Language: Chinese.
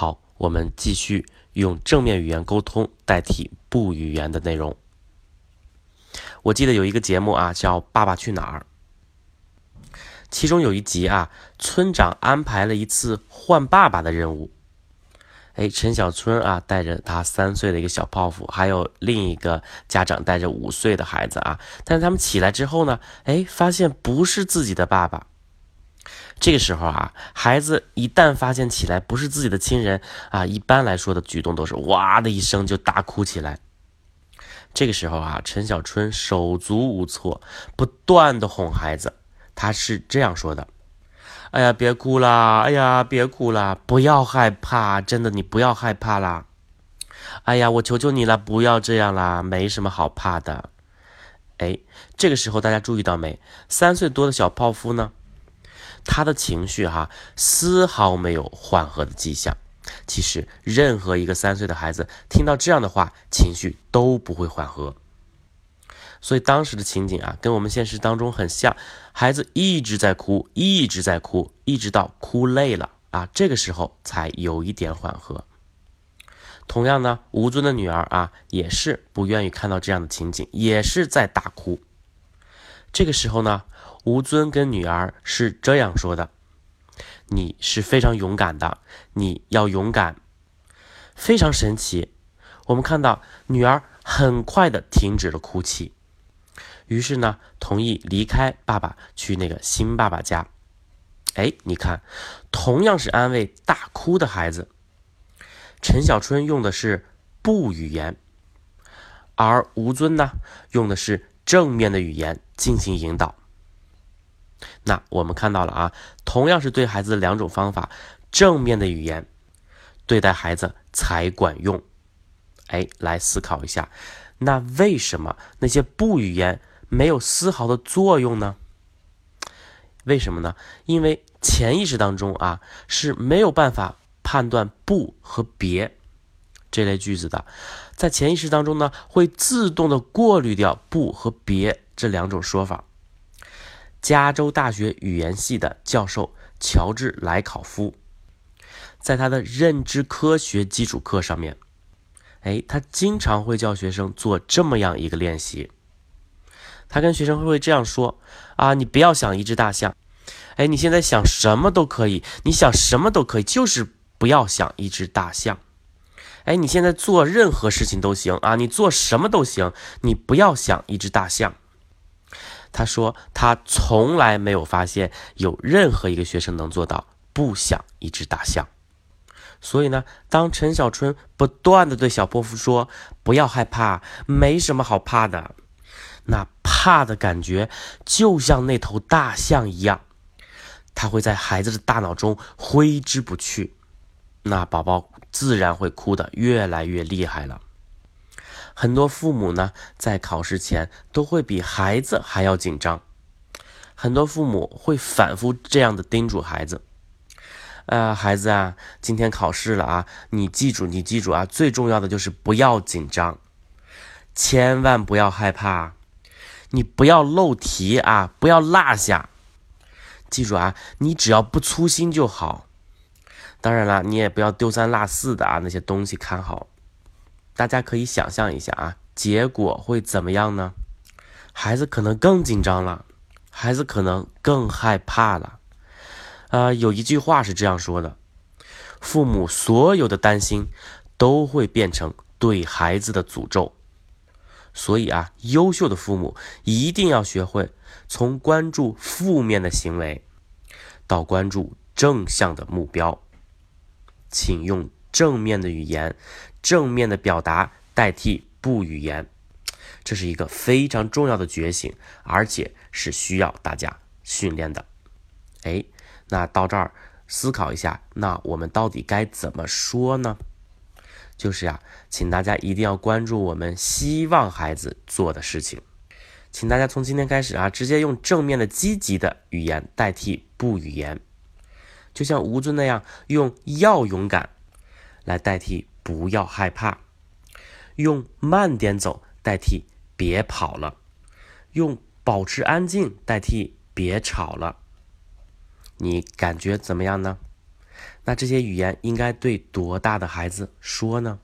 好，我们继续用正面语言沟通代替不语言的内容。我记得有一个节目啊，叫《爸爸去哪儿》，其中有一集啊，村长安排了一次换爸爸的任务。哎，陈小春啊，带着他三岁的一个小泡芙，还有另一个家长带着五岁的孩子啊，但是他们起来之后呢，哎，发现不是自己的爸爸。这个时候啊，孩子一旦发现起来不是自己的亲人啊，一般来说的举动都是哇的一声就大哭起来。这个时候啊，陈小春手足无措，不断的哄孩子。他是这样说的：“哎呀，别哭啦！哎呀，别哭啦！不要害怕，真的，你不要害怕啦！哎呀，我求求你了，不要这样啦，没什么好怕的。”哎，这个时候大家注意到没？三岁多的小泡芙呢？他的情绪哈丝毫没有缓和的迹象。其实，任何一个三岁的孩子听到这样的话，情绪都不会缓和。所以当时的情景啊，跟我们现实当中很像。孩子一直在哭，一直在哭，一直到哭累了啊，这个时候才有一点缓和。同样呢，吴尊的女儿啊，也是不愿意看到这样的情景，也是在大哭。这个时候呢。吴尊跟女儿是这样说的：“你是非常勇敢的，你要勇敢。”非常神奇，我们看到女儿很快的停止了哭泣，于是呢，同意离开爸爸去那个新爸爸家。哎，你看，同样是安慰大哭的孩子，陈小春用的是不语言，而吴尊呢，用的是正面的语言进行引导。那我们看到了啊，同样是对孩子的两种方法，正面的语言对待孩子才管用。哎，来思考一下，那为什么那些不语言没有丝毫的作用呢？为什么呢？因为潜意识当中啊是没有办法判断不和别这类句子的，在潜意识当中呢会自动的过滤掉不和别这两种说法。加州大学语言系的教授乔治莱考夫，在他的认知科学基础课上面，哎，他经常会叫学生做这么样一个练习。他跟学生会这样说：啊，你不要想一只大象，哎，你现在想什么都可以，你想什么都可以，就是不要想一只大象。哎，你现在做任何事情都行啊，你做什么都行，你不要想一只大象。他说：“他从来没有发现有任何一个学生能做到不想一只大象。所以呢，当陈小春不断的对小泼妇说‘不要害怕，没什么好怕的’，那怕的感觉就像那头大象一样，他会在孩子的大脑中挥之不去，那宝宝自然会哭得越来越厉害了。”很多父母呢，在考试前都会比孩子还要紧张。很多父母会反复这样的叮嘱孩子：“呃，孩子啊，今天考试了啊，你记住，你记住啊，最重要的就是不要紧张，千万不要害怕，你不要漏题啊，不要落下。记住啊，你只要不粗心就好。当然了，你也不要丢三落四的啊，那些东西看好。”大家可以想象一下啊，结果会怎么样呢？孩子可能更紧张了，孩子可能更害怕了。啊，有一句话是这样说的：父母所有的担心都会变成对孩子的诅咒。所以啊，优秀的父母一定要学会从关注负面的行为到关注正向的目标，请用正面的语言。正面的表达代替不语言，这是一个非常重要的觉醒，而且是需要大家训练的。哎，那到这儿思考一下，那我们到底该怎么说呢？就是呀，请大家一定要关注我们希望孩子做的事情，请大家从今天开始啊，直接用正面的积极的语言代替不语言，就像吴尊那样，用要勇敢来代替。不要害怕，用慢点走代替别跑了，用保持安静代替别吵了。你感觉怎么样呢？那这些语言应该对多大的孩子说呢？